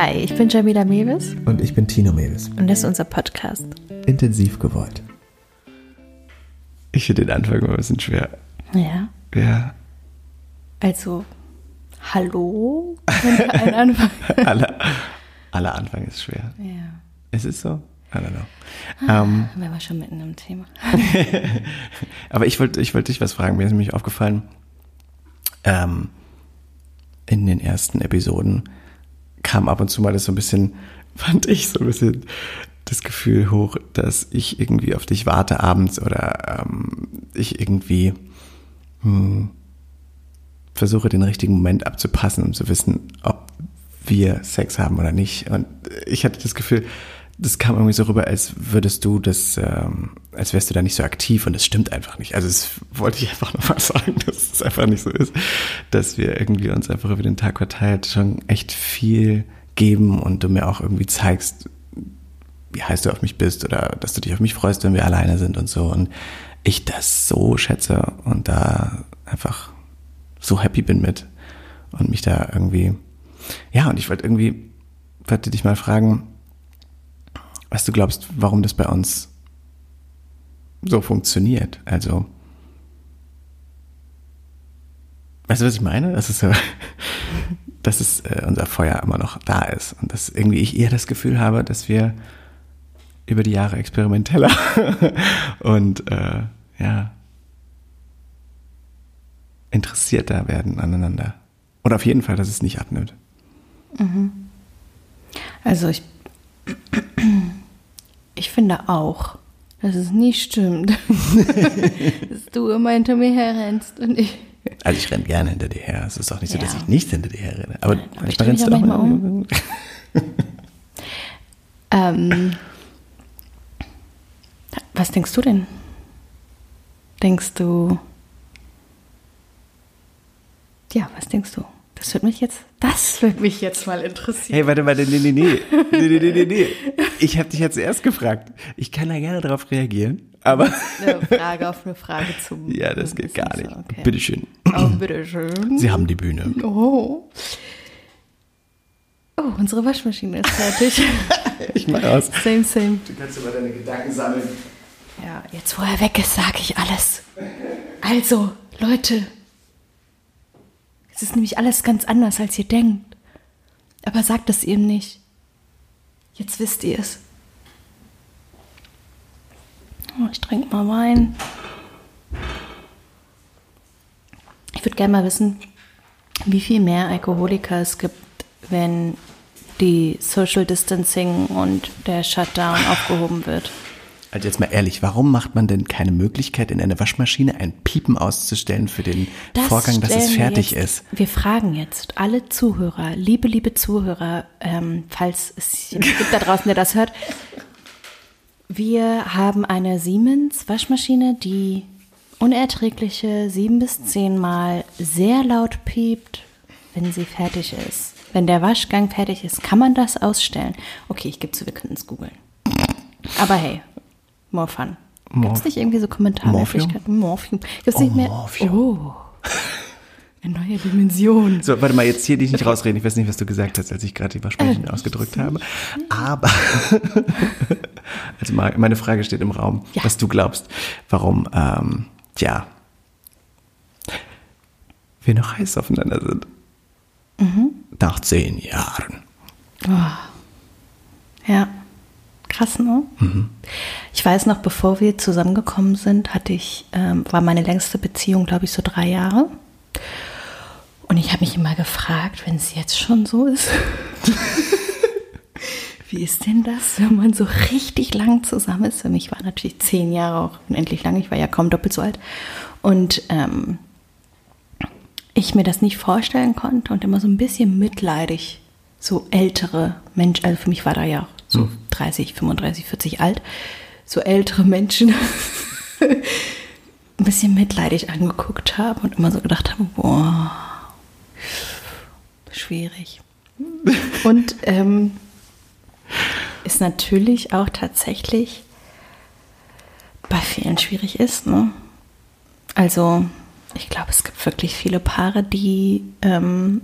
Hi, ich bin Jamila Mewis Und ich bin Tino Mewis. und das ist unser Podcast. Intensiv gewollt. Ich finde den Anfang immer ein bisschen schwer. Ja. Ja, Also, hallo? Ein Anfang. aller, aller Anfang ist schwer. Ja. Ist es so? I don't know. Ähm, Wenn wir schon mitten im Thema. aber ich wollte ich wollte dich was fragen. Mir ist nämlich aufgefallen, ähm, in den ersten Episoden kam ab und zu mal das so ein bisschen, fand ich so ein bisschen das Gefühl hoch, dass ich irgendwie auf dich warte abends oder ähm, ich irgendwie hm, versuche den richtigen Moment abzupassen, um zu wissen, ob wir Sex haben oder nicht. Und ich hatte das Gefühl, das kam irgendwie so rüber, als würdest du das, ähm, als wärst du da nicht so aktiv und das stimmt einfach nicht. Also das wollte ich einfach nochmal sagen, dass es einfach nicht so ist, dass wir irgendwie uns einfach über den Tag verteilt schon echt viel geben und du mir auch irgendwie zeigst, wie heiß du auf mich bist oder dass du dich auf mich freust, wenn wir alleine sind und so. Und ich das so schätze und da einfach so happy bin mit und mich da irgendwie, ja, und ich wollte irgendwie, wollte dich mal fragen, was du glaubst, warum das bei uns so funktioniert. Also, weißt du, was ich meine? Das ist so, dass es äh, unser Feuer immer noch da ist und dass irgendwie ich eher das Gefühl habe, dass wir über die Jahre experimenteller und äh, ja interessierter werden aneinander. Oder auf jeden Fall, dass es nicht abnimmt. Also, ich, ich finde auch, dass es nicht stimmt, dass du immer hinter mir herrennst und ich. Also ich renne gerne hinter dir her. Es ist auch nicht so, dass Ja. ich nicht hinter dir her renne. Aber, aber ich manchmal rennst auch du auch manchmal um. Ähm, was denkst du denn? Denkst du. Ja, was denkst du? Das wird mich jetzt. Das wird mich jetzt mal interessieren. Hey, warte, warte, nee, nee, nee. Nee, nee, nee, nee, nee. Ich habe dich ja zuerst gefragt. Ich kann da gerne darauf reagieren, aber Eine Frage auf eine Frage zum. ja, das geht gar so, nicht. Okay. Bitteschön. Oh, bitteschön. Sie haben die Bühne. Oh. Oh, unsere Waschmaschine ist fertig. Ich mach aus. same, same. Du kannst aber deine Gedanken sammeln. Ja, jetzt wo er weg ist, sage ich alles. Also, Leute, es ist nämlich alles ganz anders, als ihr denkt. Aber sagt es ihm nicht. Jetzt wisst ihr es. Oh, ich trinke mal Wein. Ich würde gerne mal wissen, wie viel mehr Alkoholiker es gibt, wenn die Social Distancing und der Shutdown aufgehoben wird. Also jetzt mal ehrlich, warum macht man denn keine Möglichkeit, in einer Waschmaschine ein Piepen auszustellen für den Vorgang, dass es fertig jetzt, ist? Wir fragen jetzt alle Zuhörer, liebe, liebe Zuhörer, ähm, falls es gibt da draußen, der das hört. Wir haben eine Siemens Waschmaschine, die unerträgliche sieben bis zehn Mal sehr laut piept, wenn sie fertig ist. Wenn der Waschgang fertig ist, kann man das ausstellen. Okay, ich gebe zu, wir könnten es googeln. Aber hey, more fun. Gibt es nicht irgendwie so Kommentarmöglichkeiten? Morphium. Gibt es nicht mehr? Morphium. Oh. Eine neue Dimension. So, warte mal, jetzt hier dich nicht rausreden. Ich weiß nicht, was du gesagt hast, als ich gerade die Waschmaschine ausgedrückt habe. Aber, also meine Frage steht im Raum, Ja. was du glaubst, warum, ähm, tja, wir noch heiß aufeinander sind. Nach zehn Jahren. Ja. Krass, ne? Ich weiß noch, bevor wir zusammengekommen sind, hatte ich, ähm, war meine längste Beziehung, glaube ich, so drei Jahre. Und ich habe mich immer gefragt, wenn es jetzt schon so ist, wie ist denn das, wenn man so richtig lang zusammen ist? Für mich war natürlich zehn Jahre auch unendlich lang, ich war ja kaum doppelt so alt. Und ähm, ich mir das nicht vorstellen konnte und immer so ein bisschen mitleidig so ältere Menschen, also für mich war da ja auch so 30, 35, 40 alt, so ältere Menschen ein bisschen mitleidig angeguckt haben und immer so gedacht haben, boah, schwierig. Und ähm, ist natürlich auch tatsächlich bei vielen schwierig ist. Ne? Also ich glaube, es gibt wirklich viele Paare, die ähm,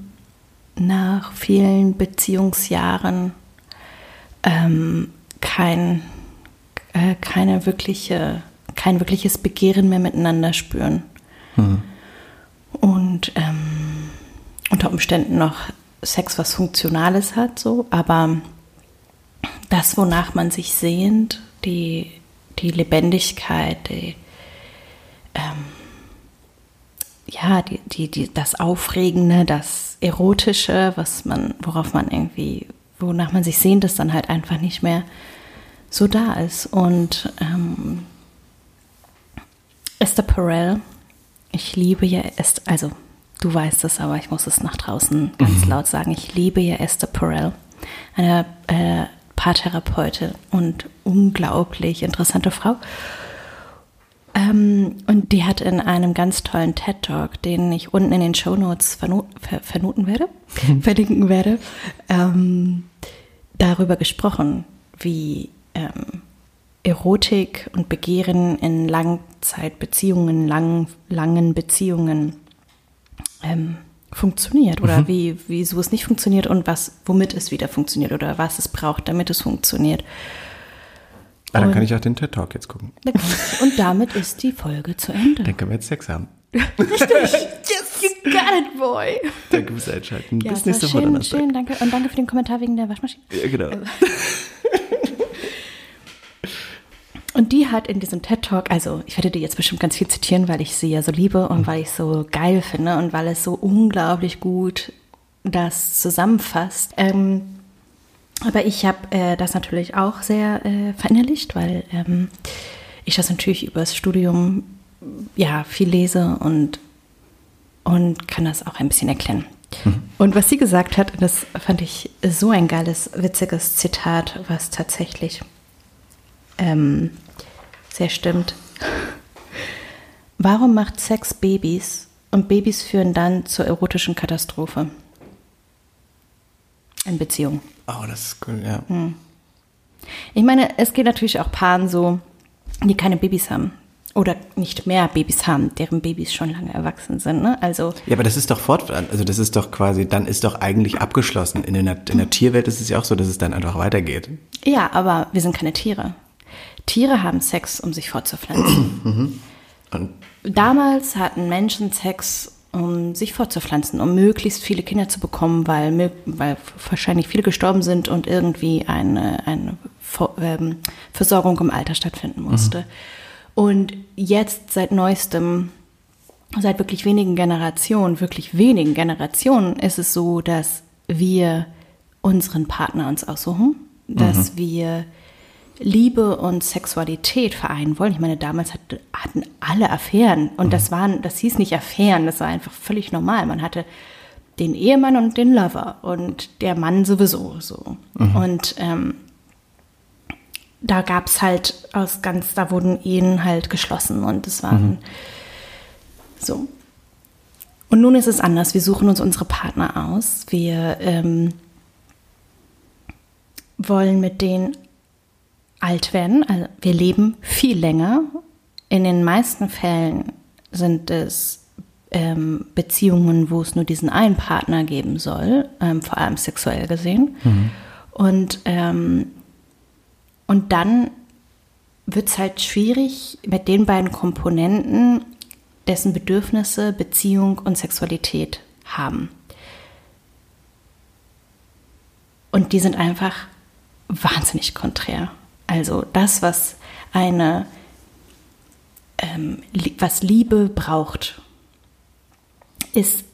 nach vielen Beziehungsjahren ähm, kein, äh, keine wirkliche, kein wirkliches Begehren mehr miteinander spüren. Mhm. Und ähm, unter Umständen noch Sex was Funktionales hat, so, aber das, wonach man sich sehnt, die, die Lebendigkeit, die, ähm, ja, die, die, die, das Aufregende, das Erotische, was man, worauf man irgendwie, wonach man sich sehnt, ist dann halt einfach nicht mehr so da ist. Und ähm, Esther Perel, ich liebe ja Esther, also du weißt es, aber ich muss es nach draußen ganz mhm. laut sagen, ich liebe ja Esther Perel, eine äh, Paartherapeutin und unglaublich interessante Frau. Ähm, und die hat in einem ganz tollen TED Talk, den ich unten in den Show Notes verno ver vernoten werde, verlinken werde, ähm, darüber gesprochen, wie ähm, Erotik und Begehren in Langzeitbeziehungen, lang, langen Beziehungen ähm, funktioniert oder mhm. wie, wieso es nicht funktioniert und was, womit es wieder funktioniert oder was es braucht, damit es funktioniert. Ah, dann kann ich auch den TED Talk jetzt gucken. Und damit ist die Folge zu Ende. Dann können wir jetzt Sex haben. Richtig. Yes, you got it, boy. Danke fürs Einschalten. Ja, Bis nächste Woche. Schön, schön, danke. Und danke für den Kommentar wegen der Waschmaschine. Ja, genau. Und die hat in diesem TED Talk, also ich werde die jetzt bestimmt ganz viel zitieren, weil ich sie ja so liebe und mhm. weil ich so geil finde und weil es so unglaublich gut das zusammenfasst. Ähm, aber ich habe äh, das natürlich auch sehr äh, verinnerlicht, weil ähm, ich das natürlich übers Studium ja viel lese und, und kann das auch ein bisschen erklären. Mhm. Und was sie gesagt hat, das fand ich so ein geiles, witziges Zitat, was tatsächlich ähm, sehr stimmt. Warum macht Sex Babys und Babys führen dann zur erotischen Katastrophe? In Beziehungen. Oh, das ist cool, ja. Hm. Ich meine, es geht natürlich auch Paaren so, die keine Babys haben. Oder nicht mehr Babys haben, deren Babys schon lange erwachsen sind. Ne? Also ja, aber das ist doch fortwährend. Also das ist doch quasi, dann ist doch eigentlich abgeschlossen. In der, in der Tierwelt ist es ja auch so, dass es dann einfach weitergeht. Ja, aber wir sind keine Tiere. Tiere haben Sex, um sich fortzupflanzen. Mhm. Damals hatten Menschen Sex, um sich fortzupflanzen, um möglichst viele Kinder zu bekommen, weil, weil wahrscheinlich viele gestorben sind und irgendwie eine, eine ähm, Versorgung im Alter stattfinden musste. Mhm. Und jetzt seit neuestem, seit wirklich wenigen Generationen, wirklich wenigen Generationen ist es so, dass wir unseren Partner uns aussuchen, dass mhm. wir Liebe und Sexualität vereinen wollen. Ich meine, damals hat, hatten alle Affären und mhm. das waren, das hieß nicht Affären, das war einfach völlig normal. Man hatte den Ehemann und den Lover und der Mann sowieso so. Mhm. Und ähm, da gab es halt aus ganz, da wurden Ehen halt geschlossen und es waren mhm. so. Und nun ist es anders. Wir suchen uns unsere Partner aus. Wir ähm, wollen mit denen alt werden. Also wir leben viel länger. In den meisten Fällen sind es ähm, Beziehungen, wo es nur diesen einen Partner geben soll, ähm, vor allem sexuell gesehen. Mhm. Und, ähm, und dann wird es halt schwierig mit den beiden Komponenten, dessen Bedürfnisse Beziehung und Sexualität haben. Und die sind einfach wahnsinnig konträr. Also das, was eine, ähm, was Liebe braucht, ist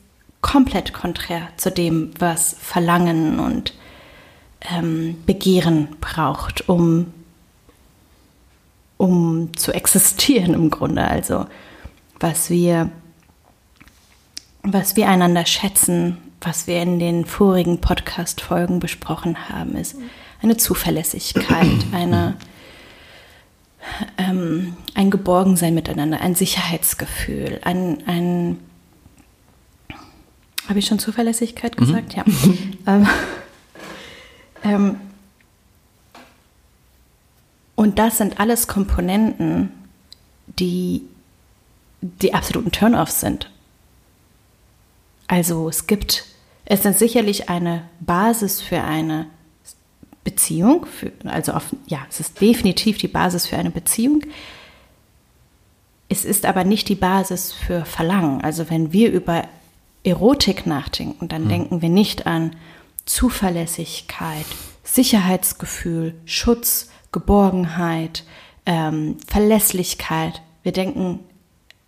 komplett konträr zu dem, was Verlangen und ähm, Begehren braucht, um, um zu existieren im Grunde. Also was wir, was wir einander schätzen, was wir in den vorigen Podcast-Folgen besprochen haben, ist eine Zuverlässigkeit, eine, ähm, ein Geborgensein miteinander, ein Sicherheitsgefühl, ein, ein habe ich schon Zuverlässigkeit mhm. gesagt? Mhm. Ja. ähm, ähm, und das sind alles Komponenten, die die absoluten Turn-offs sind. Also es gibt Es ist sicherlich eine Basis für eine Beziehung, für, also auf, ja, es ist definitiv die Basis für eine Beziehung. Es ist aber nicht die Basis für Verlangen. Also wenn wir über Erotik nachdenken, dann hm. denken wir nicht an Zuverlässigkeit, Sicherheitsgefühl, Schutz, Geborgenheit, ähm, Verlässlichkeit. Wir denken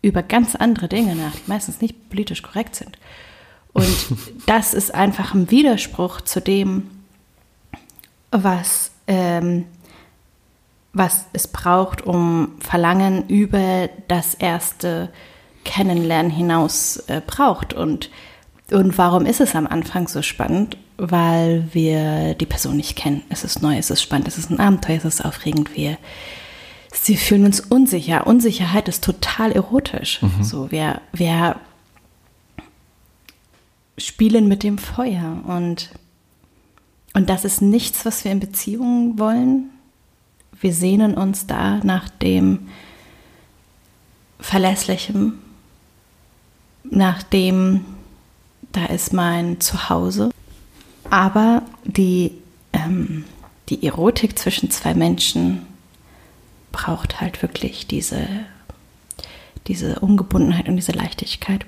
über ganz andere Dinge nach, die meistens nicht politisch korrekt sind. Und das ist einfach ein Widerspruch zu dem, was, ähm, was es braucht, um Verlangen über das erste Kennenlernen hinaus äh, braucht. Und, und warum ist es am Anfang so spannend? Weil wir die Person nicht kennen. Es ist neu, es ist spannend, es ist ein Abenteuer, es ist aufregend. Wir, sie fühlen uns unsicher. Unsicherheit ist total erotisch. Mhm. So, wir, wir spielen mit dem Feuer und, und das ist nichts, was wir in Beziehungen wollen. Wir sehnen uns da nach dem Verlässlichen, nach dem, da ist mein Zuhause. Aber die, ähm, die Erotik zwischen zwei Menschen braucht halt wirklich diese, diese Ungebundenheit und diese Leichtigkeit.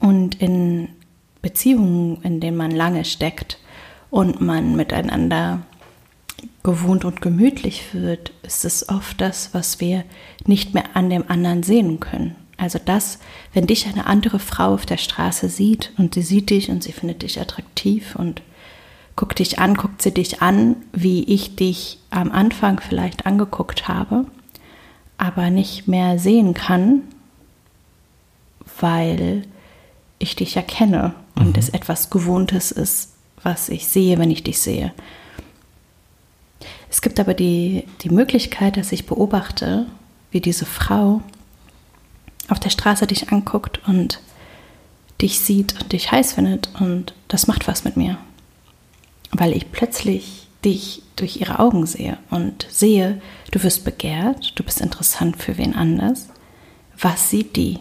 Und in Beziehungen, in denen man lange steckt und man miteinander gewohnt und gemütlich wird, ist es oft das, was wir nicht mehr an dem anderen sehen können. Also das, wenn dich eine andere Frau auf der Straße sieht und sie sieht dich und sie findet dich attraktiv und guckt dich an, guckt sie dich an, wie ich dich am Anfang vielleicht angeguckt habe, aber nicht mehr sehen kann, weil ich dich ja kenne und mhm. es etwas Gewohntes ist, was ich sehe, wenn ich dich sehe. Es gibt aber die, die Möglichkeit, dass ich beobachte, wie diese Frau auf der Straße dich anguckt und dich sieht und dich heiß findet und das macht was mit mir. Weil ich plötzlich dich durch ihre Augen sehe und sehe, du wirst begehrt, du bist interessant für wen anders. Was sieht die?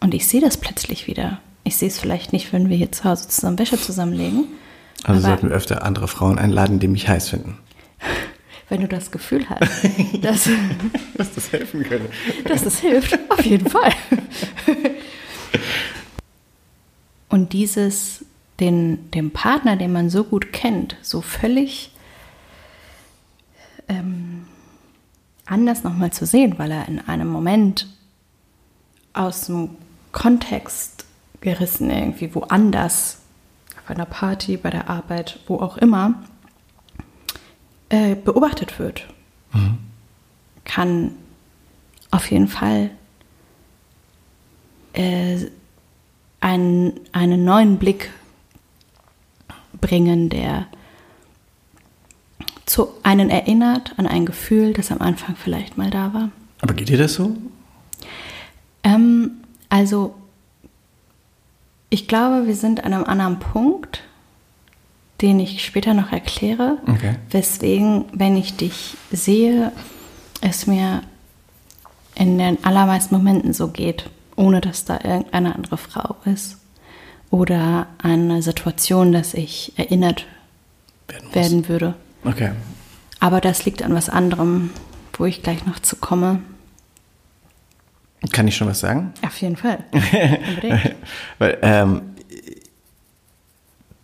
Und ich sehe das plötzlich wieder. Ich sehe es vielleicht nicht, wenn wir hier zu Hause zusammen Wäsche zusammenlegen. Also sollten wir öfter andere Frauen einladen, die mich heiß finden. Wenn du das Gefühl hast, dass, dass das helfen könnte. Dass das hilft, auf jeden Fall. Und dieses, den, den Partner, den man so gut kennt, so völlig ähm, anders nochmal zu sehen, weil er in einem Moment aus dem Kontext gerissen, irgendwie woanders, auf einer Party, bei der Arbeit, wo auch immer, äh, beobachtet wird, mhm. kann auf jeden Fall äh, einen, einen neuen Blick bringen, der zu einen erinnert an ein Gefühl, das am Anfang vielleicht mal da war. Aber geht dir das so? Ähm, also ich glaube, wir sind an einem anderen Punkt, den ich später noch erkläre, okay. weswegen, wenn ich dich sehe, es mir in den allermeisten Momenten so geht, ohne dass da irgendeine andere Frau ist oder eine Situation, dass ich erinnert werden, werden würde. Okay. Aber das liegt an was anderem, wo ich gleich noch zu komme. Kann ich schon was sagen? Auf jeden Fall. Weil, ähm,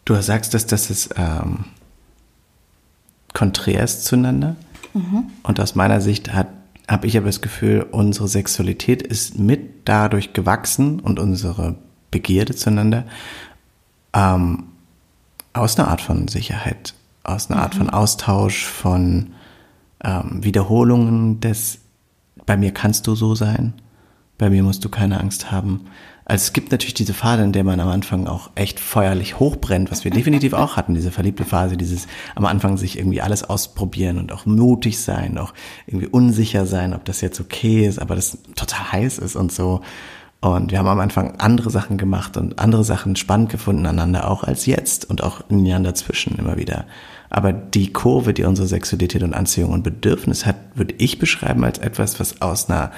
du sagst, dass das ist ähm, konträr ist zueinander. Mhm. Und aus meiner Sicht habe ich aber das Gefühl, unsere Sexualität ist mit dadurch gewachsen und unsere Begierde zueinander ähm, aus einer Art von Sicherheit, aus einer mhm. Art von Austausch, von ähm, Wiederholungen des, bei mir kannst du so sein bei mir musst du keine Angst haben. Also es gibt natürlich diese Phase, in der man am Anfang auch echt feuerlich hochbrennt, was wir definitiv auch hatten, diese verliebte Phase, dieses am Anfang sich irgendwie alles ausprobieren und auch mutig sein, auch irgendwie unsicher sein, ob das jetzt okay ist, aber das total heiß ist und so. Und wir haben am Anfang andere Sachen gemacht und andere Sachen spannend gefunden aneinander auch als jetzt und auch in den dazwischen immer wieder. Aber die Kurve, die unsere Sexualität und Anziehung und Bedürfnis hat, würde ich beschreiben als etwas, was aus einer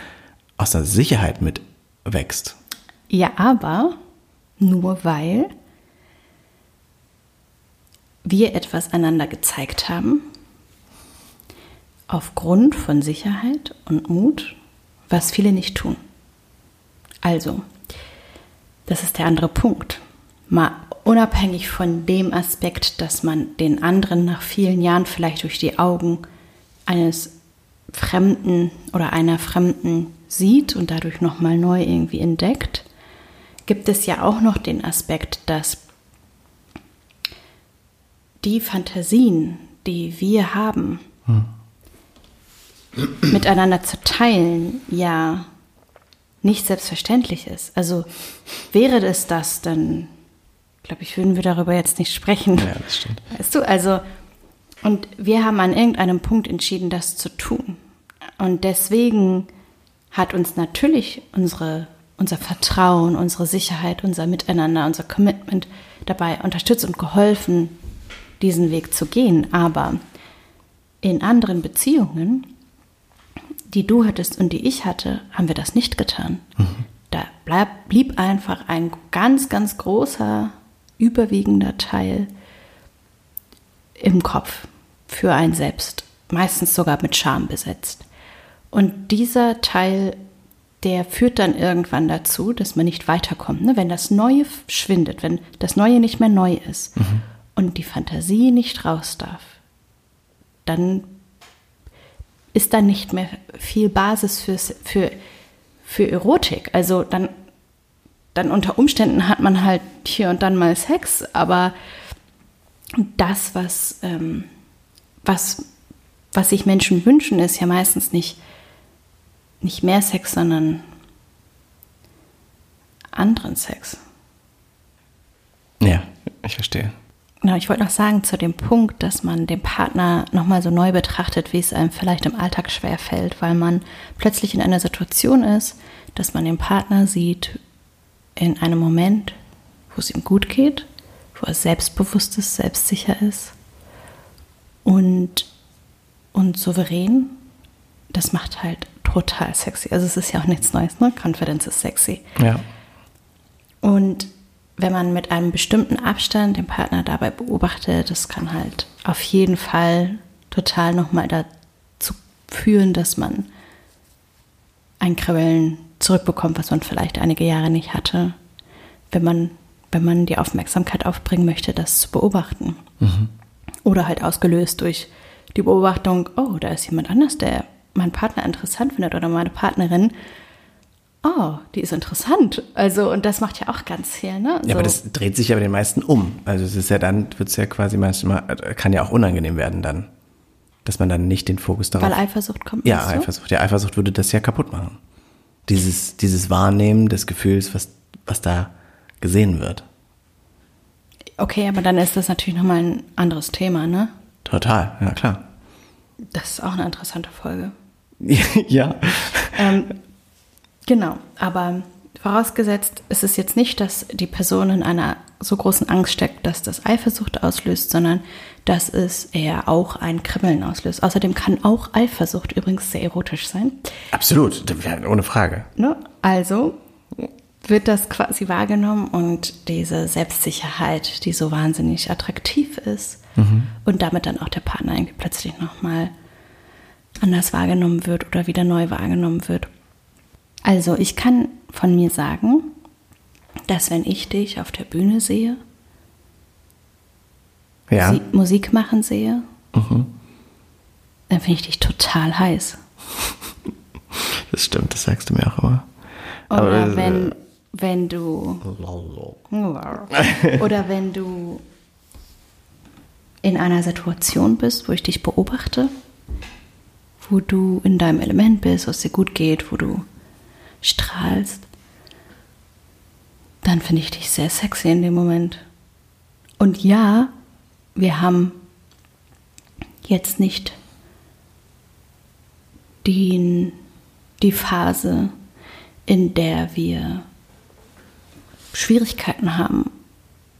aus der Sicherheit mit wächst. Ja, aber nur weil wir etwas einander gezeigt haben, aufgrund von Sicherheit und Mut, was viele nicht tun. Also, das ist der andere Punkt. Mal unabhängig von dem Aspekt, dass man den anderen nach vielen Jahren vielleicht durch die Augen eines Fremden oder einer Fremden sieht und dadurch nochmal neu irgendwie entdeckt, gibt es ja auch noch den Aspekt, dass die Fantasien, die wir haben, hm. miteinander zu teilen, ja nicht selbstverständlich ist. Also wäre es das, dann glaube ich, würden wir darüber jetzt nicht sprechen. Ja, das stimmt. Weißt du, also, und wir haben an irgendeinem Punkt entschieden, das zu tun. Und deswegen hat uns natürlich unsere, unser Vertrauen, unsere Sicherheit, unser Miteinander, unser Commitment dabei unterstützt und geholfen, diesen Weg zu gehen. Aber in anderen Beziehungen, die du hattest und die ich hatte, haben wir das nicht getan. Mhm. Da bleib, blieb einfach ein ganz, ganz großer, überwiegender Teil im Kopf für ein Selbst, meistens sogar mit Scham besetzt. Und dieser Teil, der führt dann irgendwann dazu, dass man nicht weiterkommt. Ne? Wenn das Neue schwindet, wenn das Neue nicht mehr neu ist mhm. und die Fantasie nicht raus darf, dann ist da nicht mehr viel Basis fürs, für, für Erotik. Also dann, dann unter Umständen hat man halt hier und dann mal Sex, aber das, was, ähm, was, was sich Menschen wünschen, ist ja meistens nicht, nicht mehr Sex, sondern anderen Sex. Ja, ich verstehe. Genau, ich wollte noch sagen zu dem Punkt, dass man den Partner nochmal so neu betrachtet, wie es einem vielleicht im Alltag schwer fällt, weil man plötzlich in einer Situation ist, dass man den Partner sieht in einem Moment, wo es ihm gut geht, wo er selbstbewusst ist, selbstsicher ist und, und souverän. Das macht halt total sexy. Also es ist ja auch nichts Neues, ne? Confidence ist sexy. Ja. Und wenn man mit einem bestimmten Abstand den Partner dabei beobachtet, das kann halt auf jeden Fall total nochmal dazu führen, dass man ein Kribbeln zurückbekommt, was man vielleicht einige Jahre nicht hatte, wenn man, wenn man die Aufmerksamkeit aufbringen möchte, das zu beobachten. Mhm. Oder halt ausgelöst durch die Beobachtung, oh, da ist jemand anders, der meinen Partner interessant findet oder meine Partnerin oh, die ist interessant. Also, und das macht ja auch ganz viel, ne? So. Ja, aber das dreht sich ja bei den meisten um. Also es ist ja dann, wird es ja quasi manchmal, kann ja auch unangenehm werden dann. Dass man dann nicht den Fokus darauf. Weil Eifersucht kommt. Ja, Eifersucht. Ja, Eifersucht würde das ja kaputt machen. Dieses, dieses Wahrnehmen des Gefühls, was, was da gesehen wird. Okay, aber dann ist das natürlich nochmal ein anderes Thema, ne? Total, ja klar. Das ist auch eine interessante Folge. ja. Ähm, Genau, aber vorausgesetzt ist es jetzt nicht, dass die Person in einer so großen Angst steckt, dass das Eifersucht auslöst, sondern dass es eher auch ein Kribbeln auslöst. Außerdem kann auch Eifersucht übrigens sehr erotisch sein. Absolut, ohne Frage. Ne? Also wird das quasi wahrgenommen und diese Selbstsicherheit, die so wahnsinnig attraktiv ist mhm. und damit dann auch der Partner irgendwie plötzlich nochmal anders wahrgenommen wird oder wieder neu wahrgenommen wird. Also ich kann von mir sagen, dass wenn ich dich auf der Bühne sehe, ja. Musik machen sehe, mhm. dann finde ich dich total heiß. Das stimmt, das sagst du mir auch immer. Oder Aber, wenn, wenn du oder wenn du in einer Situation bist, wo ich dich beobachte, wo du in deinem Element bist, wo es dir gut geht, wo du strahlst, dann finde ich dich sehr sexy in dem Moment. Und ja, wir haben jetzt nicht die, die Phase, in der wir Schwierigkeiten haben,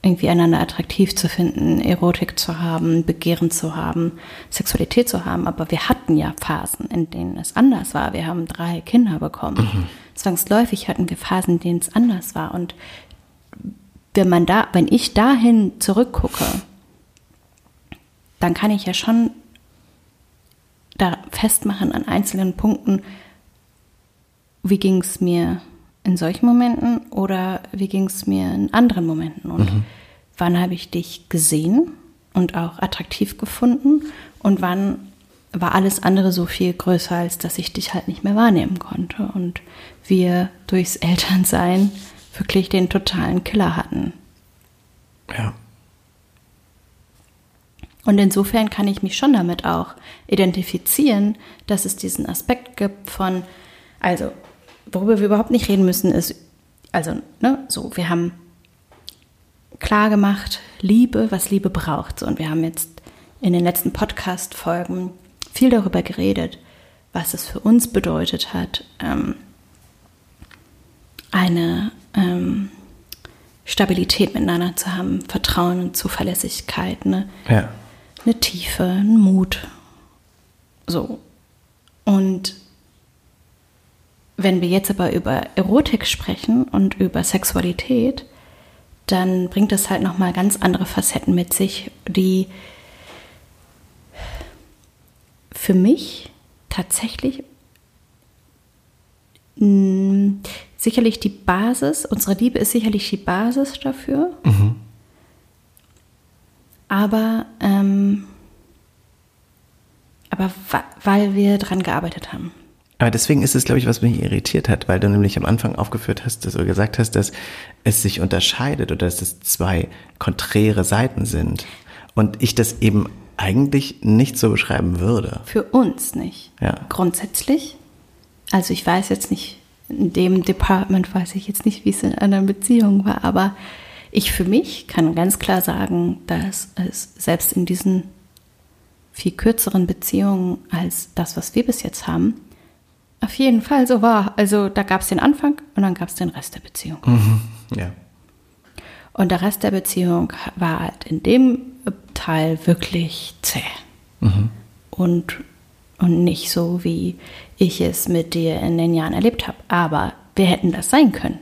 irgendwie einander attraktiv zu finden, Erotik zu haben, Begehren zu haben, Sexualität zu haben. Aber wir hatten ja Phasen, in denen es anders war. Wir haben drei Kinder bekommen. Mhm. Zwangsläufig hatten wir Phasen, in denen es anders war. Und wenn man da, wenn ich dahin zurückgucke, dann kann ich ja schon da festmachen an einzelnen Punkten, wie ging es mir in solchen Momenten oder wie ging es mir in anderen Momenten und mhm. Wann habe ich dich gesehen und auch attraktiv gefunden und wann war alles andere so viel größer, als dass ich dich halt nicht mehr wahrnehmen konnte und wir durchs Elternsein wirklich den totalen Killer hatten. Ja. Und insofern kann ich mich schon damit auch identifizieren, dass es diesen Aspekt gibt von, also, worüber wir überhaupt nicht reden müssen, ist, also, ne, so, wir haben klar gemacht, Liebe, was Liebe braucht. Und wir haben jetzt in den letzten Podcast-Folgen viel darüber geredet, was es für uns bedeutet hat, ähm, eine ähm, Stabilität miteinander zu haben, Vertrauen und Zuverlässigkeit, ne? Ja. eine Tiefe, einen Mut. So. Und wenn wir jetzt aber über Erotik sprechen und über Sexualität, dann bringt es halt nochmal ganz andere Facetten mit sich, die für mich tatsächlich mh, mm, sicherlich die Basis, unsere Liebe ist sicherlich die Basis dafür. Mhm. Aber, ähm, aber weil wir daran gearbeitet haben. Aber deswegen ist es, glaube ich, was mich irritiert hat, weil du nämlich am Anfang aufgeführt hast, dass du gesagt hast, dass es sich unterscheidet oder dass es zwei konträre Seiten sind. Und ich das eben eigentlich nicht so beschreiben würde. Für uns nicht. Ja. Grundsätzlich. Also ich weiß jetzt nicht, in dem Department weiß ich jetzt nicht, wie es in einer Beziehung war, aber ich für mich kann ganz klar sagen, dass es selbst in diesen viel kürzeren Beziehungen als das, was wir bis jetzt haben, auf jeden Fall so war. Also da gab es den Anfang und dann gab es den Rest der Beziehung. Mhm. Ja. Und der Rest der Beziehung war halt in dem Teil wirklich zäh. Mhm. Und, und nicht so, wie ich es mit dir in den Jahren erlebt habe. Aber wir hätten das sein können.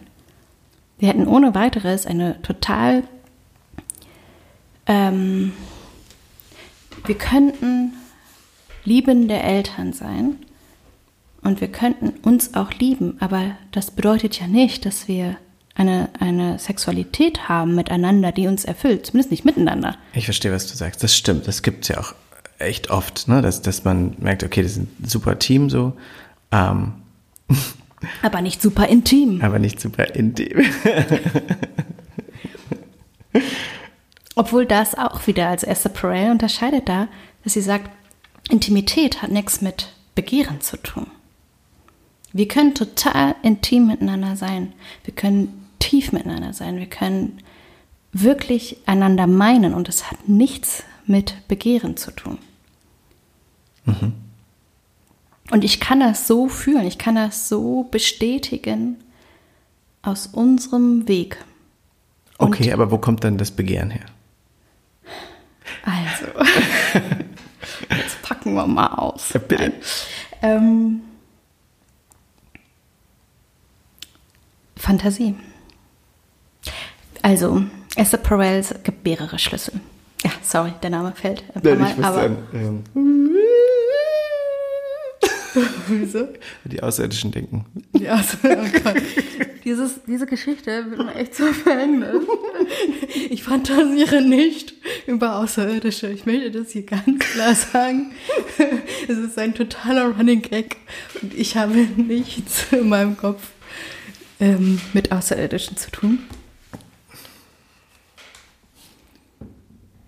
Wir hätten ohne weiteres eine total... Ähm, wir könnten liebende Eltern sein und wir könnten uns auch lieben, aber das bedeutet ja nicht, dass wir eine, eine Sexualität haben miteinander, die uns erfüllt, zumindest nicht miteinander. Ich verstehe, was du sagst. Das stimmt, das gibt es ja auch echt oft, ne? dass, dass man merkt, okay, das ist ein super Team so. Ähm. Aber nicht super intim. Aber nicht super intim. Obwohl das auch wieder, als Esther Perel unterscheidet da, dass sie sagt, Intimität hat nichts mit Begehren zu tun. Wir können total intim miteinander sein. Wir können tief miteinander sein. Wir können wirklich einander meinen und es hat nichts mit Begehren zu tun. Mhm. Und ich kann das so fühlen, ich kann das so bestätigen aus unserem Weg. Und okay, aber wo kommt dann das Begehren her? Also, jetzt packen wir mal aus. Ja, bitte. Ähm, Fantasie. Also, Esther Perels gibt mehrere Schlüssel. Ja, sorry, der Name fällt ein paar Mal, aber... An, ähm, Wieso? Die Außerirdischen denken. Ja, oh Gott. Dieses, diese Geschichte wird mir echt so Verhängnis. Ich fantasiere nicht über Außerirdische. Ich möchte das hier ganz klar sagen. Es ist ein totaler Running Gag und ich habe nichts in meinem Kopf ähm, mit Außerirdischen zu tun.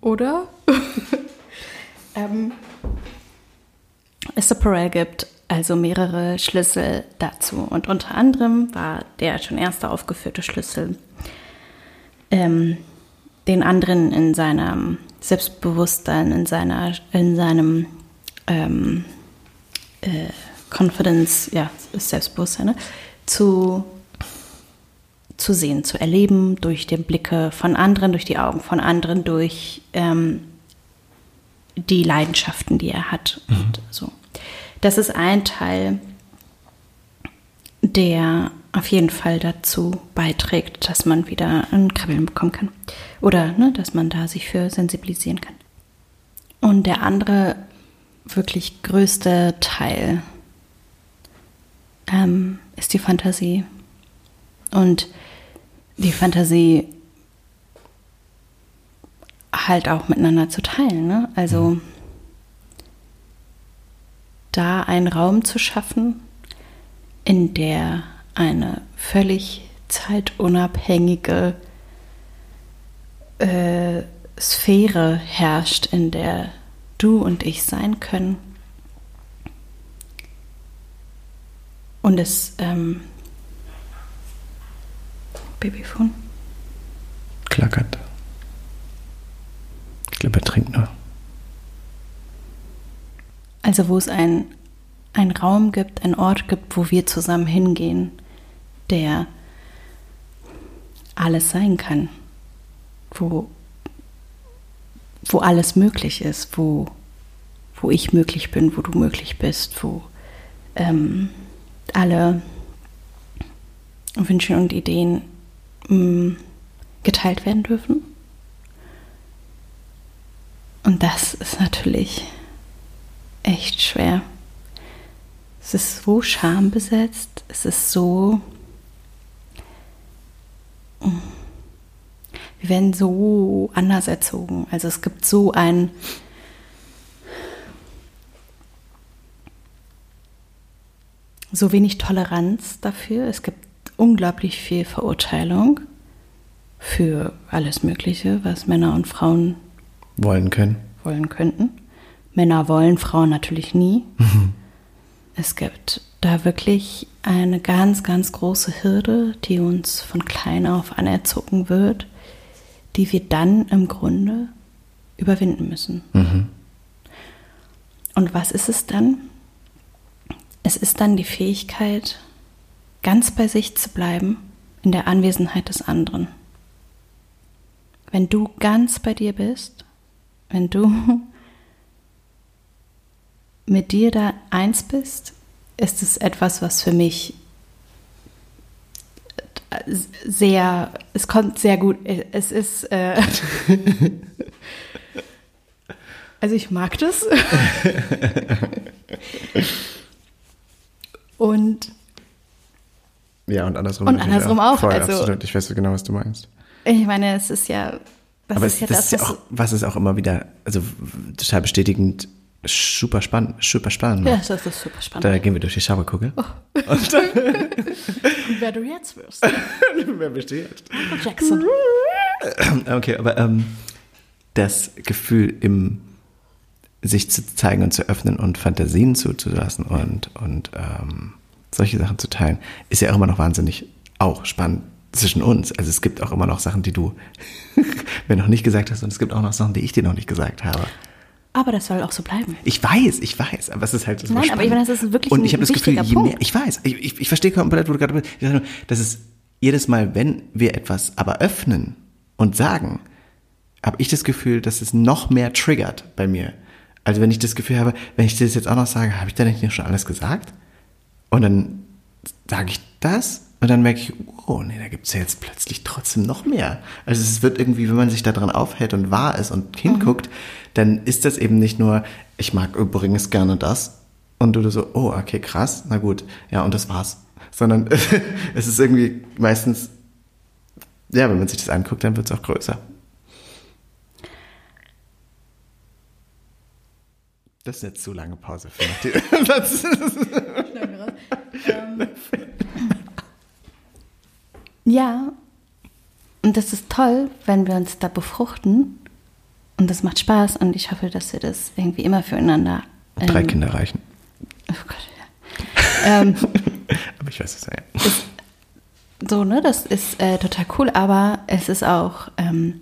Oder? ähm, Esther Perel gibt also mehrere Schlüssel dazu. Und unter anderem war der schon erste aufgeführte Schlüssel, ähm, den anderen in seinem Selbstbewusstsein, in, seiner, in seinem ähm, äh, Confidence, ja, Selbstbewusstsein, ne, zu zu sehen, zu erleben, durch die Blicke von anderen, durch die Augen von anderen, durch ähm, die Leidenschaften, die er hat. Mhm. Und so. Das ist ein Teil, der auf jeden Fall dazu beiträgt, dass man wieder ein Krabbeln bekommen kann. Oder ne, dass man da sich für sensibilisieren kann. Und der andere wirklich größte Teil ähm, ist die Fantasie. Und die Fantasie halt auch miteinander zu teilen. Ne? Also mhm. da einen Raum zu schaffen, in der eine völlig zeitunabhängige äh, Sphäre herrscht, in der du und ich sein können. Und es ähm, Babyphone klackert. Ich glaube, er trinkt nur. Also wo es ein, ein Raum gibt, ein Ort gibt, wo wir zusammen hingehen, der alles sein kann, wo, wo alles möglich ist, wo, wo ich möglich bin, wo du möglich bist, wo ähm, alle Wünsche und Ideen geteilt werden dürfen. Und das ist natürlich echt schwer. Es ist so schambesetzt, es ist so... Wir werden so anders erzogen. Also es gibt so ein... so wenig Toleranz dafür. Es gibt unglaublich viel Verurteilung für alles Mögliche, was Männer und Frauen wollen können. Wollen könnten. Männer wollen, Frauen natürlich nie. Mhm. Es gibt da wirklich eine ganz, ganz große Hürde, die uns von klein auf anerzogen wird, die wir dann im Grunde überwinden müssen. Mhm. Und was ist es dann? Es ist dann die Fähigkeit, ganz bei sich zu bleiben in der Anwesenheit des anderen. Wenn du ganz bei dir bist, wenn du mit dir da eins bist, ist es etwas, was für mich sehr, es kommt sehr gut, es ist, äh, also ich mag das. Und ja, und andersrum. Und andersrum auch. Voll, also, absolut. Ich weiß genau, was du meinst. Ich meine, es ist ja. Das Aber ist ja das, das ist ja auch, was ist auch immer wieder, also total bestätigend, super spannend, super spannend. Ja, das ist super spannend. Da gehen wir durch die Schauerkugel. Oh. Und, und wer du jetzt wirst. wer bist du jetzt? Jackson. Okay, aber ähm, das Gefühl im sich zu zeigen und zu öffnen und Fantasien zuzulassen und, und ähm, solche Sachen zu teilen, ist ja auch immer noch wahnsinnig auch spannend zwischen uns. Also es gibt auch immer noch Sachen, die du mir noch nicht gesagt hast und es gibt auch noch Sachen, die ich dir noch nicht gesagt habe. Aber das soll auch so bleiben. Ich weiß, ich weiß, aber es ist halt so Nein, spannend. aber ich meine, das ist wirklich Und ich habe das Gefühl, je mehr, ich weiß, ich, ich, ich verstehe komplett, wo du gerade bist, dass es jedes Mal, wenn wir etwas aber öffnen und sagen, habe ich das Gefühl, dass es noch mehr triggert bei mir. Also wenn ich das Gefühl habe, wenn ich das jetzt auch noch sage, habe ich da nicht schon alles gesagt? Und dann sage ich das und dann merke ich, oh nee, da gibt es ja jetzt plötzlich trotzdem noch mehr. Also es wird irgendwie, wenn man sich da dran aufhält und wahr ist und hinguckt, mhm. dann ist das eben nicht nur, ich mag übrigens gerne das und du so, oh, okay, krass, na gut, ja, und das war's. Sondern es ist irgendwie meistens, ja, wenn man sich das anguckt, dann wird es auch größer. Das ist jetzt zu lange Pause für mich. ähm, ja, und das ist toll, wenn wir uns da befruchten. Und das macht Spaß und ich hoffe, dass wir das irgendwie immer füreinander. Ähm, Drei Kinder reichen. Oh Gott, ja. ähm, aber ich weiß es ja. Ist, so, ne, das ist äh, total cool, aber es ist auch ähm,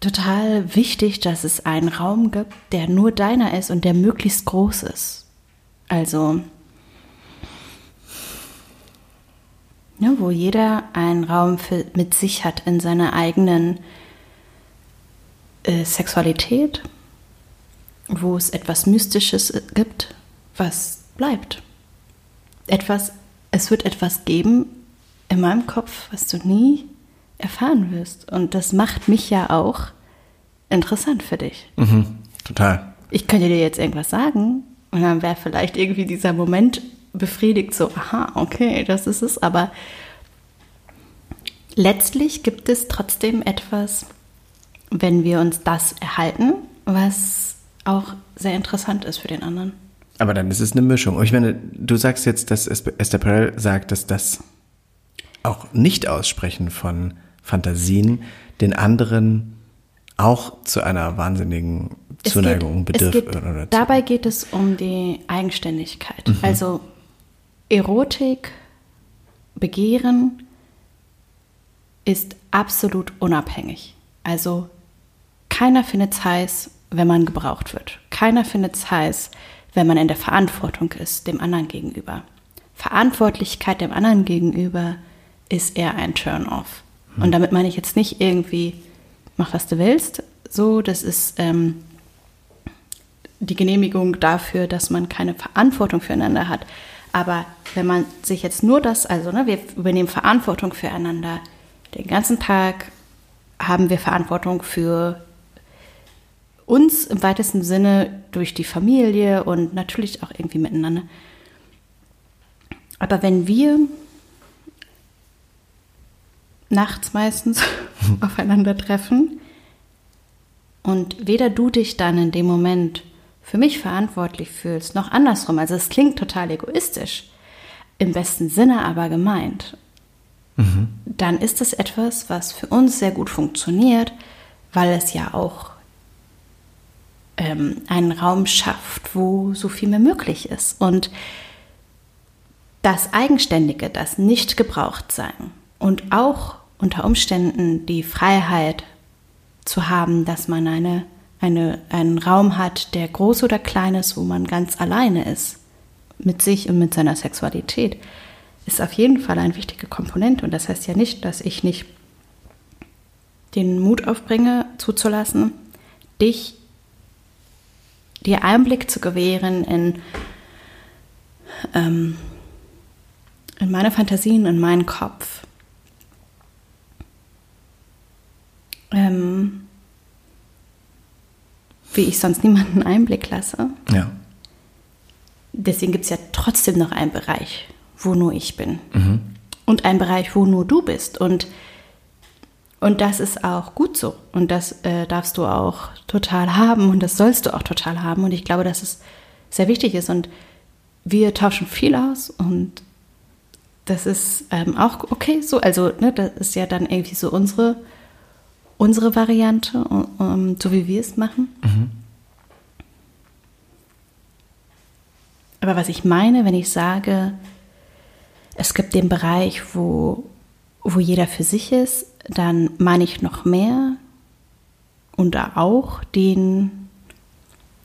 total wichtig, dass es einen Raum gibt, der nur deiner ist und der möglichst groß ist. Also, ne, wo jeder einen Raum für, mit sich hat in seiner eigenen äh, Sexualität, wo es etwas Mystisches gibt, was bleibt. Etwas, es wird etwas geben in meinem Kopf, was du nie erfahren wirst. Und das macht mich ja auch interessant für dich. Mhm, total. Ich könnte dir jetzt irgendwas sagen und dann wäre vielleicht irgendwie dieser Moment befriedigt, so, aha, okay, das ist es, aber letztlich gibt es trotzdem etwas, wenn wir uns das erhalten, was auch sehr interessant ist für den anderen. Aber dann ist es eine Mischung. Und ich meine, du sagst jetzt, dass Esther Perel sagt, dass das auch Nicht-Aussprechen von Fantasien den anderen auch zu einer wahnsinnigen Zuneigung oder dabei geht es um die Eigenständigkeit. Mhm. Also Erotik, Begehren ist absolut unabhängig. Also keiner findet es heiß, wenn man gebraucht wird. Keiner findet es heiß, wenn man in der Verantwortung ist, dem anderen gegenüber. Verantwortlichkeit dem anderen gegenüber ist eher ein Turn-off. Und damit meine ich jetzt nicht irgendwie, mach was du willst. So, das ist ähm, die Genehmigung dafür, dass man keine Verantwortung füreinander hat. Aber wenn man sich jetzt nur das, also ne, wir übernehmen Verantwortung füreinander, den ganzen Tag haben wir Verantwortung für uns im weitesten Sinne durch die Familie und natürlich auch irgendwie miteinander. Aber wenn wir nachts meistens aufeinandertreffen und weder du dich dann in dem Moment für mich verantwortlich fühlst, noch andersrum, also es klingt total egoistisch, im besten Sinne aber gemeint, mhm. dann ist das etwas, was für uns sehr gut funktioniert, weil es ja auch ähm, einen Raum schafft, wo so viel mehr möglich ist. Und das Eigenständige, das nicht gebraucht sein und auch unter Umständen die Freiheit zu haben, dass man eine, eine, einen Raum hat, der groß oder klein ist, wo man ganz alleine ist mit sich und mit seiner Sexualität, ist auf jeden Fall eine wichtige Komponente. Und das heißt ja nicht, dass ich nicht den Mut aufbringe, zuzulassen, dich dir Einblick zu gewähren in, ähm, in meine Fantasien, in meinen Kopf. Ähm, wie ich sonst niemanden Einblick lasse. Ja. Deswegen gibt es ja trotzdem noch einen Bereich, wo nur ich bin. Mhm. Und einen Bereich, wo nur du bist. Und und das ist auch gut so. Und das äh, darfst du auch total haben und das sollst du auch total haben. Und ich glaube, dass es sehr wichtig ist. Und wir tauschen viel aus und das ist ähm, auch okay so. Also, ne, das ist ja dann irgendwie so unsere, unsere Variante, um, so wie wir es machen. Mhm. Aber was ich meine, wenn ich sage, es gibt den Bereich, wo, wo jeder für sich ist, dann meine ich noch mehr und auch den,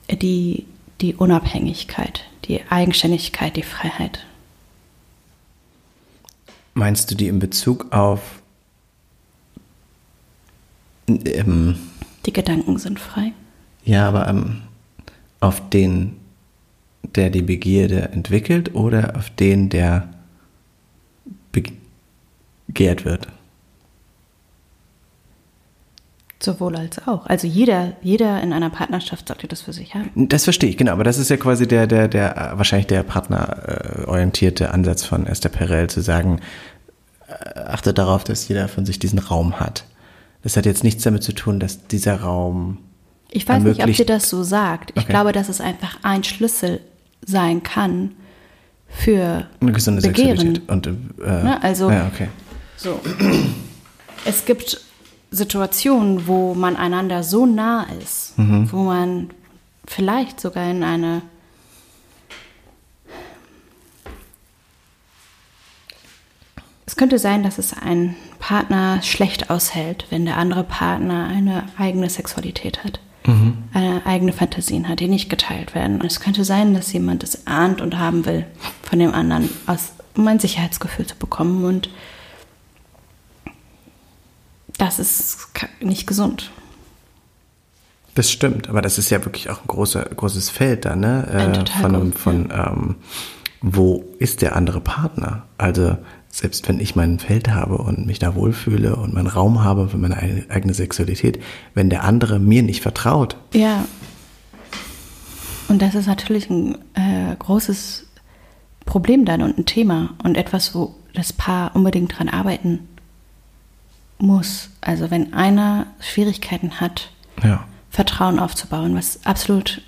die, die Unabhängigkeit, die Eigenständigkeit, die Freiheit. Meinst du die in Bezug auf ähm, die Gedanken sind frei? Ja, aber ähm, auf den, der die Begierde entwickelt oder auf den, der begehrt wird? Sowohl als auch. Also jeder, jeder in einer Partnerschaft sollte das für sich haben. Das verstehe ich, genau. Aber das ist ja quasi der, der, der, wahrscheinlich der partnerorientierte Ansatz von Esther Perel, zu sagen, äh, achte darauf, dass jeder von sich diesen Raum hat. Das hat jetzt nichts damit zu tun, dass dieser Raum. Ich weiß nicht, ob sie das so sagt. Ich okay. glaube, dass es einfach ein Schlüssel sein kann für eine gesunde Begehren. Sexualität. Und, äh, ne? Also, ja, okay. so. Es gibt Situationen, wo man einander so nah ist, mhm. wo man vielleicht sogar in eine Es könnte sein, dass es ein Partner schlecht aushält, wenn der andere Partner eine eigene Sexualität hat, mhm. eine eigene Fantasien hat, die nicht geteilt werden. Und es könnte sein, dass jemand es ahnt und haben will von dem anderen, aus, um ein Sicherheitsgefühl zu bekommen. Und das ist nicht gesund. Das stimmt, aber das ist ja wirklich auch ein großer, großes Feld da, ne? Ein äh, total von, gut, von ja. ähm, wo ist der andere Partner? Also selbst wenn ich mein Feld habe und mich da wohlfühle und meinen Raum habe für meine eigene Sexualität, wenn der andere mir nicht vertraut. Ja. Und das ist natürlich ein äh, großes Problem dann und ein Thema und etwas, wo das Paar unbedingt dran arbeiten muss. Also wenn einer Schwierigkeiten hat, Ja. Vertrauen aufzubauen, was absolut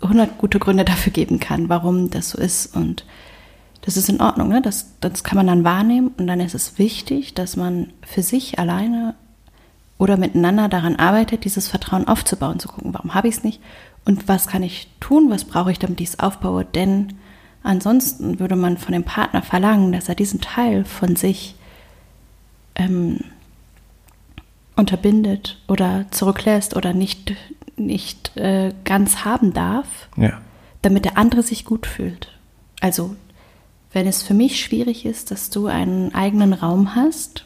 100 gute Gründe dafür geben kann, warum das so ist. Und das ist in Ordnung. Ne? Das, das kann man dann wahrnehmen und dann ist es wichtig, dass man für sich alleine oder miteinander daran arbeitet, dieses Vertrauen aufzubauen, zu gucken, warum habe ich es nicht und was kann ich tun, was brauche ich, damit ich es aufbaue. Denn ansonsten würde man von dem Partner verlangen, dass er diesen Teil von sich ähm, unterbindet oder zurücklässt oder nicht, nicht äh, ganz haben darf, Ja. damit der andere sich gut fühlt. Also, wenn es für mich schwierig ist, dass du einen eigenen Raum hast,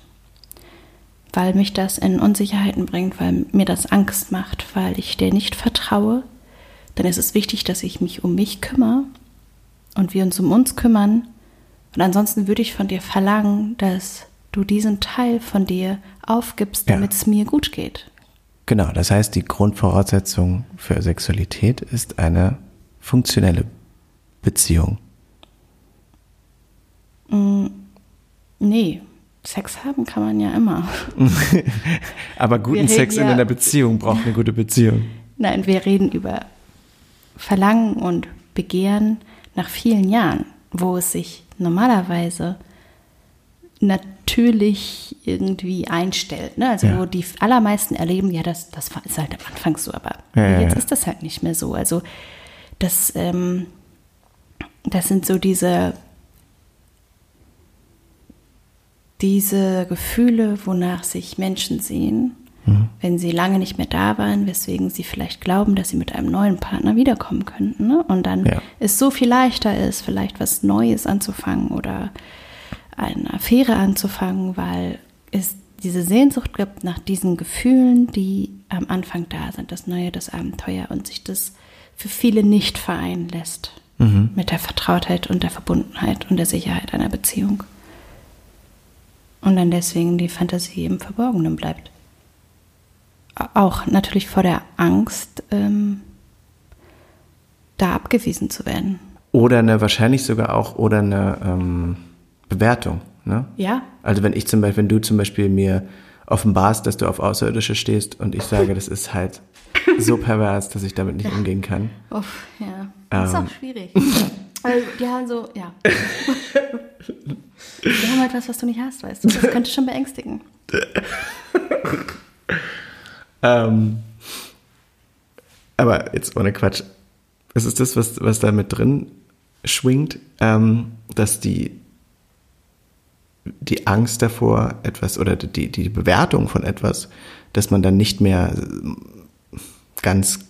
weil mich das in Unsicherheiten bringt, weil mir das Angst macht, weil ich dir nicht vertraue, dann ist es wichtig, dass ich mich um mich kümmere und wir uns um uns kümmern. Und ansonsten würde ich von dir verlangen, dass du diesen Teil von dir aufgibst, Ja. damit es mir gut geht. Genau, das heißt, die Grundvoraussetzung für Sexualität ist eine funktionelle Beziehung. Nee, Sex haben kann man ja immer. Aber guten Sex in ja- einer Beziehung braucht eine gute Beziehung. Nein, wir reden über Verlangen und Begehren nach vielen Jahren, wo es sich normalerweise natürlich irgendwie einstellt. Ne? Also Ja. wo die allermeisten erleben, ja, das, das ist halt am Anfang so, aber Ja, jetzt ist das halt nicht mehr so. Also das, ähm, das sind so diese, diese Gefühle, wonach sich Menschen sehen, Mhm. wenn sie lange nicht mehr da waren, weswegen sie vielleicht glauben, dass sie mit einem neuen Partner wiederkommen könnten. Ne? Und dann Ja. es so viel leichter ist, vielleicht was Neues anzufangen oder eine Affäre anzufangen, weil es diese Sehnsucht gibt nach diesen Gefühlen, die am Anfang da sind, das Neue, das Abenteuer und sich das für viele nicht vereinen lässt mit der Vertrautheit und der Verbundenheit und der Sicherheit einer Beziehung. Und dann deswegen die Fantasie im Verborgenen bleibt. Auch natürlich vor der Angst, ähm, da abgewiesen zu werden. Oder eine, wahrscheinlich sogar auch, oder eine ähm, Bewertung. Ne? Ja, Also wenn ich zum Beispiel, wenn du zum Beispiel mir offenbarst, dass du auf Außerirdische stehst und ich sage, das ist halt so pervers, dass ich damit nicht umgehen kann. Uff, ja. Das ist Ähm. auch schwierig. Also, die haben so, ja. Die haben etwas, was du nicht hast, weißt du. Das könnte schon beängstigen. Ähm, aber jetzt ohne Quatsch. Es ist das, was, was da mit drin schwingt, ähm, dass die, die Angst davor, etwas oder die, die Bewertung von etwas, dass man dann nicht mehr ganz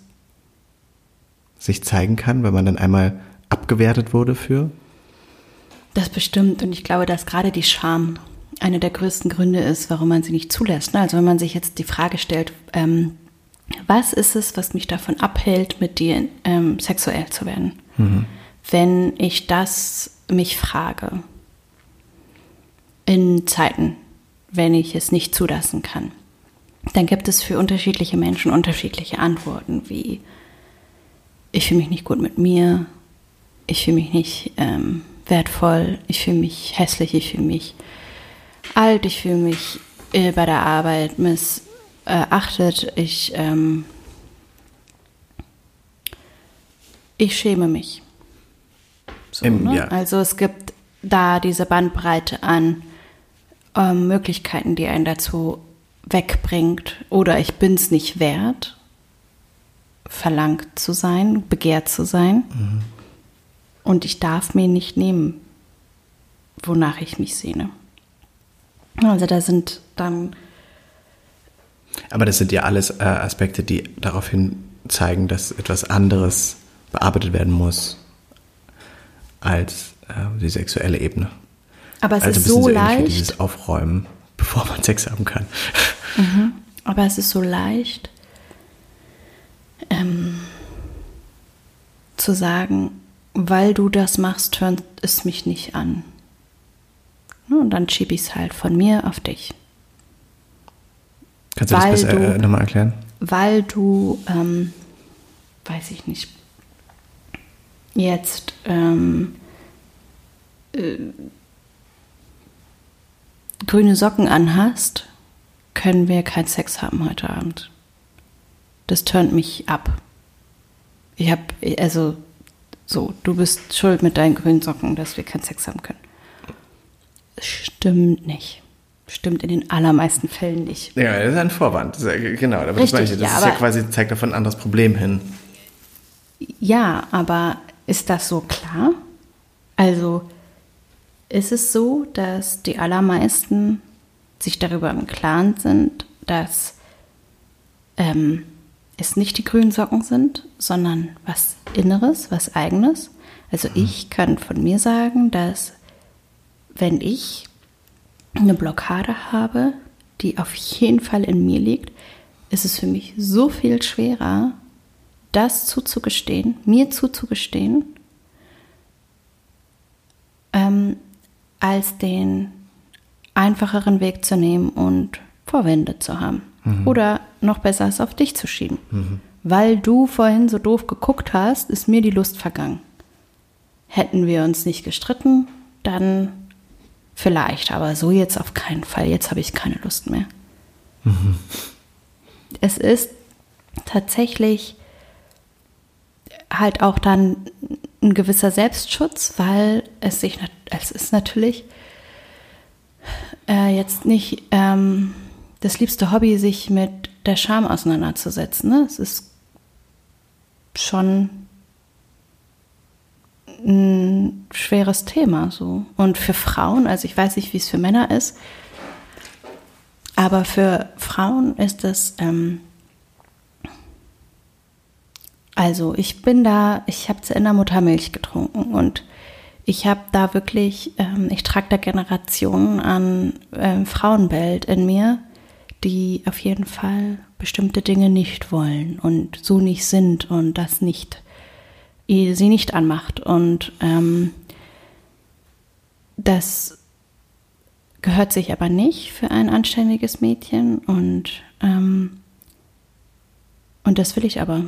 sich zeigen kann, weil man dann einmal abgewertet wurde für. Das bestimmt. Und ich glaube, dass gerade die Scham einer der größten Gründe ist, warum man sie nicht zulässt. ne? Also wenn man sich jetzt die Frage stellt, ähm, was ist es, was mich davon abhält, mit dir ähm, sexuell zu werden? Wenn ich das mich frage, in Zeiten, wenn ich es nicht zulassen kann, dann gibt es für unterschiedliche Menschen unterschiedliche Antworten, wie ich fühle mich nicht gut mit mir, ich fühle mich nicht ähm, wertvoll, ich fühle mich hässlich, ich fühle mich alt, ich fühle mich äh, bei der Arbeit missachtet, ich, ähm, ich schäme mich. So, Ähm, ne? ja. Also es gibt da diese Bandbreite an ähm, Möglichkeiten, die einen dazu wegbringt. Oder ich bin es nicht wert, verlangt zu sein, begehrt zu sein. Und ich darf mir nicht nehmen, wonach ich mich sehne. Also da sind dann, Aber das sind ja alles äh, Aspekte, die daraufhin zeigen, dass etwas anderes bearbeitet werden muss als äh, die sexuelle Ebene. aber es also ist so ähnlich wie leicht, dieses Aufräumen, bevor man Sex haben kann. aber es ist so leicht, ähm, zu sagen, weil du das machst, hört es mich nicht an. Und dann schiebe ich es halt von mir auf dich. Kannst du Weil das besser du- äh, nochmal erklären? Weil du, ähm, weiß ich nicht, jetzt ähm, äh, grüne Socken anhast, können wir keinen Sex haben heute Abend. Das turnt mich ab. Ich habe, also, so, du bist schuld mit deinen grünen Socken, dass wir keinen Sex haben können. Stimmt nicht. Stimmt in den allermeisten Fällen nicht. Ja, das ist ein Vorwand. Das ist, genau, aber das Richtig, meine ich. Das ja, ist ja quasi, zeigt auf ein anderes Problem hin. Ja, aber ist das so klar? Also ist es so, dass die allermeisten sich darüber im Klaren sind, dass ähm, es nicht die grünen Socken sind, sondern was Inneres, was Eigenes. Also ich kann von mir sagen, dass wenn ich eine Blockade habe, die auf jeden Fall in mir liegt, ist es für mich so viel schwerer, das zuzugestehen, mir zuzugestehen, ähm, als den einfacheren Weg zu nehmen und Vorwände zu haben. Oder noch besser, es auf dich zu schieben. Weil du vorhin so doof geguckt hast, ist mir die Lust vergangen. Hätten wir uns nicht gestritten, dann vielleicht, aber so jetzt auf keinen Fall. Jetzt habe ich keine Lust mehr. Es ist tatsächlich halt auch dann ein gewisser Selbstschutz, weil es sich, es ist natürlich äh, jetzt nicht ähm, das liebste Hobby, sich mit der Scham auseinanderzusetzen. Ne? Es ist schon ein schweres Thema so. Und für Frauen, also ich weiß nicht, wie es für Männer ist, aber für Frauen ist es, ähm, also ich bin da, ich habe in der Muttermilch getrunken und ich habe da wirklich, ähm, ich trage da Generationen an ähm, Frauenwelt in mir, die auf jeden Fall bestimmte Dinge nicht wollen und so nicht sind und das nicht, sie nicht anmacht. Und ähm, das gehört sich aber nicht für ein anständiges Mädchen und, ähm, und das will ich aber.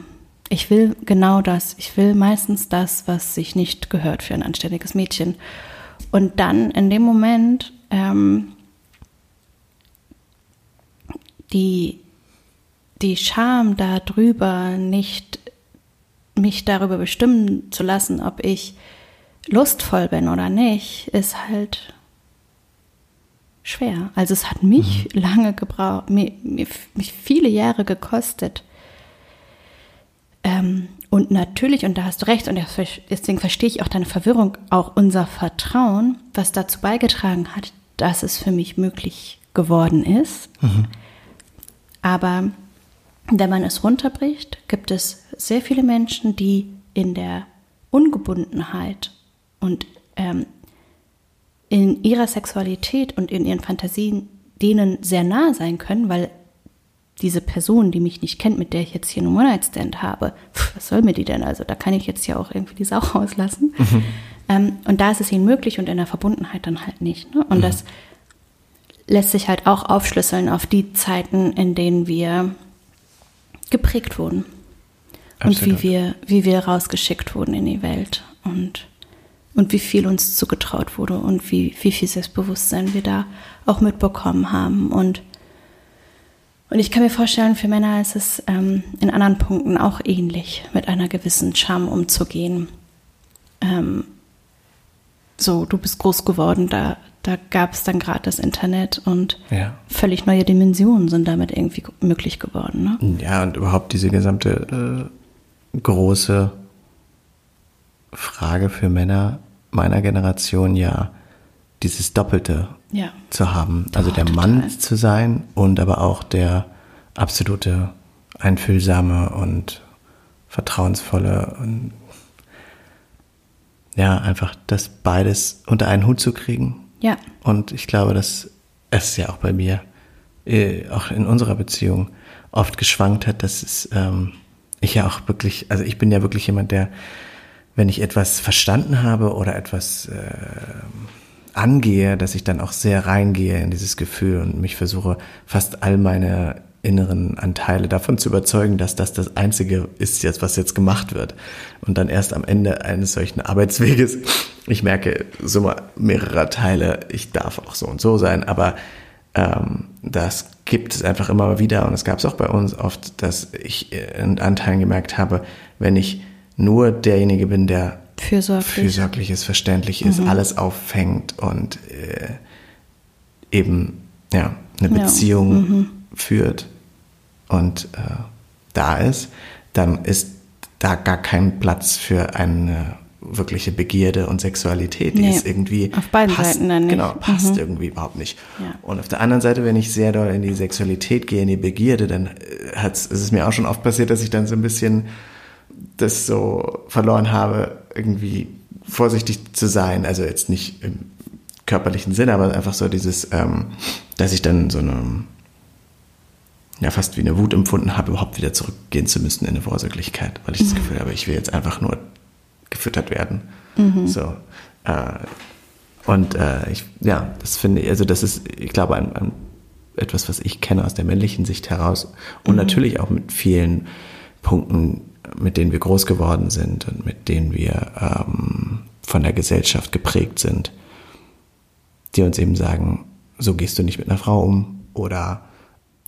Ich will genau das. Ich will meistens das, was sich nicht gehört für ein anständiges Mädchen. Und dann in dem Moment ähm, die, die Scham darüber, nicht mich darüber bestimmen zu lassen, ob ich lustvoll bin oder nicht, ist halt schwer. Also es hat mich lange gebraucht, mir, mir, mich viele Jahre gekostet. Ähm, und natürlich, und da hast du recht, und deswegen verstehe ich auch deine Verwirrung, auch unser Vertrauen, was dazu beigetragen hat, dass es für mich möglich geworden ist. Aber wenn man es runterbricht, gibt es sehr viele Menschen, die in der Ungebundenheit und ähm, in ihrer Sexualität und in ihren Fantasien denen sehr nah sein können, weil diese Person, die mich nicht kennt, mit der ich jetzt hier einen One-Night-Stand habe, pf, was soll mir die denn? Also da kann ich jetzt ja auch irgendwie die Sau rauslassen. Ähm, und da ist es ihnen möglich und in der Verbundenheit dann halt nicht. Ne? Und das lässt sich halt auch aufschlüsseln auf die Zeiten, in denen wir geprägt wurden. Und wie wir, wie wir rausgeschickt wurden in die Welt und, und wie viel uns zugetraut wurde und wie, wie viel Selbstbewusstsein wir da auch mitbekommen haben. Und, und ich kann mir vorstellen, für Männer ist es ähm, in anderen Punkten auch ähnlich, mit einer gewissen Scham umzugehen. Ähm, so, du bist groß geworden, da, da gab es dann gerade das Internet und Ja. völlig neue Dimensionen sind damit irgendwie möglich geworden. Ne? Ja, und überhaupt diese gesamte äh, große Frage für Männer meiner Generation, ja, dieses Doppelte Ja. zu haben. Also der total. Mann zu sein und aber auch der absolute einfühlsame und vertrauensvolle und ja, einfach das beides unter einen Hut zu kriegen. Ja. Und ich glaube, dass es ja auch bei mir, äh, auch in unserer Beziehung, oft geschwankt hat, dass es, ähm, ich ja auch wirklich, also ich bin ja wirklich jemand, der, wenn ich etwas verstanden habe oder etwas äh, angehe, dass ich dann auch sehr reingehe in dieses Gefühl und mich versuche, fast all meine inneren Anteile davon zu überzeugen, dass das das Einzige ist jetzt, was jetzt gemacht wird. Und dann erst am Ende eines solchen Arbeitsweges, ich merke, so mehrerer Teile, ich darf auch so und so sein, aber ähm, das gibt es einfach immer wieder und es gab es auch bei uns oft, dass ich in Anteilen gemerkt habe, wenn ich nur derjenige bin, der fürsorglich, fürsorglich ist, verständlich ist, mhm. alles auffängt und äh, eben ja eine Beziehung ja. mhm. führt und äh, da ist, dann ist da gar kein Platz für eine wirkliche Begierde und Sexualität. Die nee, ist irgendwie auf beiden passt, Seiten dann nicht. Genau, passt mhm. irgendwie überhaupt nicht. Ja. Und auf der anderen Seite, wenn ich sehr doll in die Sexualität gehe, in die Begierde, dann äh, hat's, ist es mir auch schon oft passiert, dass ich dann so ein bisschen das so verloren habe, irgendwie vorsichtig zu sein. Also jetzt nicht im körperlichen Sinne, aber einfach so dieses, ähm, dass ich dann so eine ja fast wie eine Wut empfunden habe, überhaupt wieder zurückgehen zu müssen in eine Vorsorglichkeit, weil ich mhm. das Gefühl habe, ich will jetzt einfach nur gefüttert werden. Mhm. So. Äh, und äh, ich, ja, das finde ich, also das ist, ich glaube, ein, ein, etwas, was ich kenne aus der männlichen Sicht heraus und mhm. natürlich auch mit vielen Punkten, mit denen wir groß geworden sind und mit denen wir ähm, von der Gesellschaft geprägt sind, die uns eben sagen, so gehst du nicht mit einer Frau um oder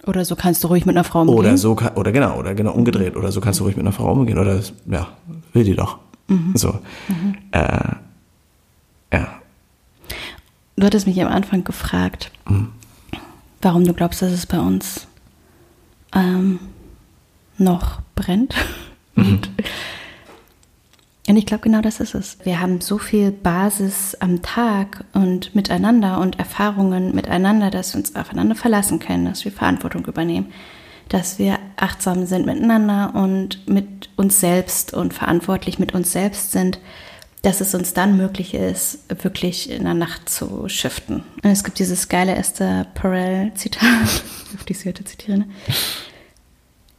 oder so kannst du ruhig mit einer Frau umgehen. Oder so oder genau, oder genau umgedreht. Oder so kannst du ruhig mit einer Frau umgehen. Oder ja, will die doch. Mhm. So. Mhm. Äh, ja. Du hattest mich am Anfang gefragt, mhm. warum du glaubst, dass es bei uns ähm, noch brennt. Mhm. Und ich glaube, genau das ist es. Wir haben so viel Basis am Tag und miteinander und Erfahrungen miteinander, dass wir uns aufeinander verlassen können, dass wir Verantwortung übernehmen, dass wir achtsam sind miteinander und mit uns selbst und verantwortlich mit uns selbst sind, dass es uns dann möglich ist, wirklich in der Nacht zu shiften. Und es gibt dieses geile Esther Perel-Zitat, auf die ich heute zitiere. Ne?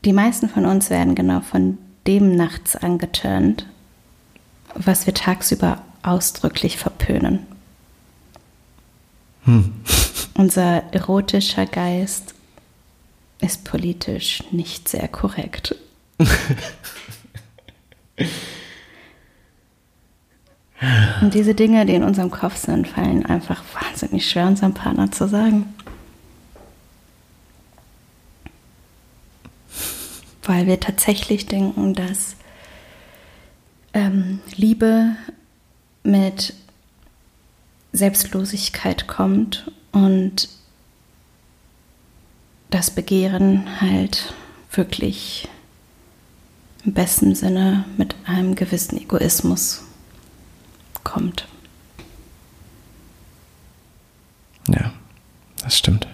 Die meisten von uns werden genau von dem nachts angeturnt, was wir tagsüber ausdrücklich verpönen. Hm. Unser erotischer Geist ist politisch nicht sehr korrekt. Und diese Dinge, die in unserem Kopf sind, fallen einfach wahnsinnig schwer unserem Partner zu sagen. Weil wir tatsächlich denken, dass ähm, Liebe mit Selbstlosigkeit kommt und das Begehren halt wirklich im besten Sinne mit einem gewissen Egoismus kommt. Ja, das stimmt.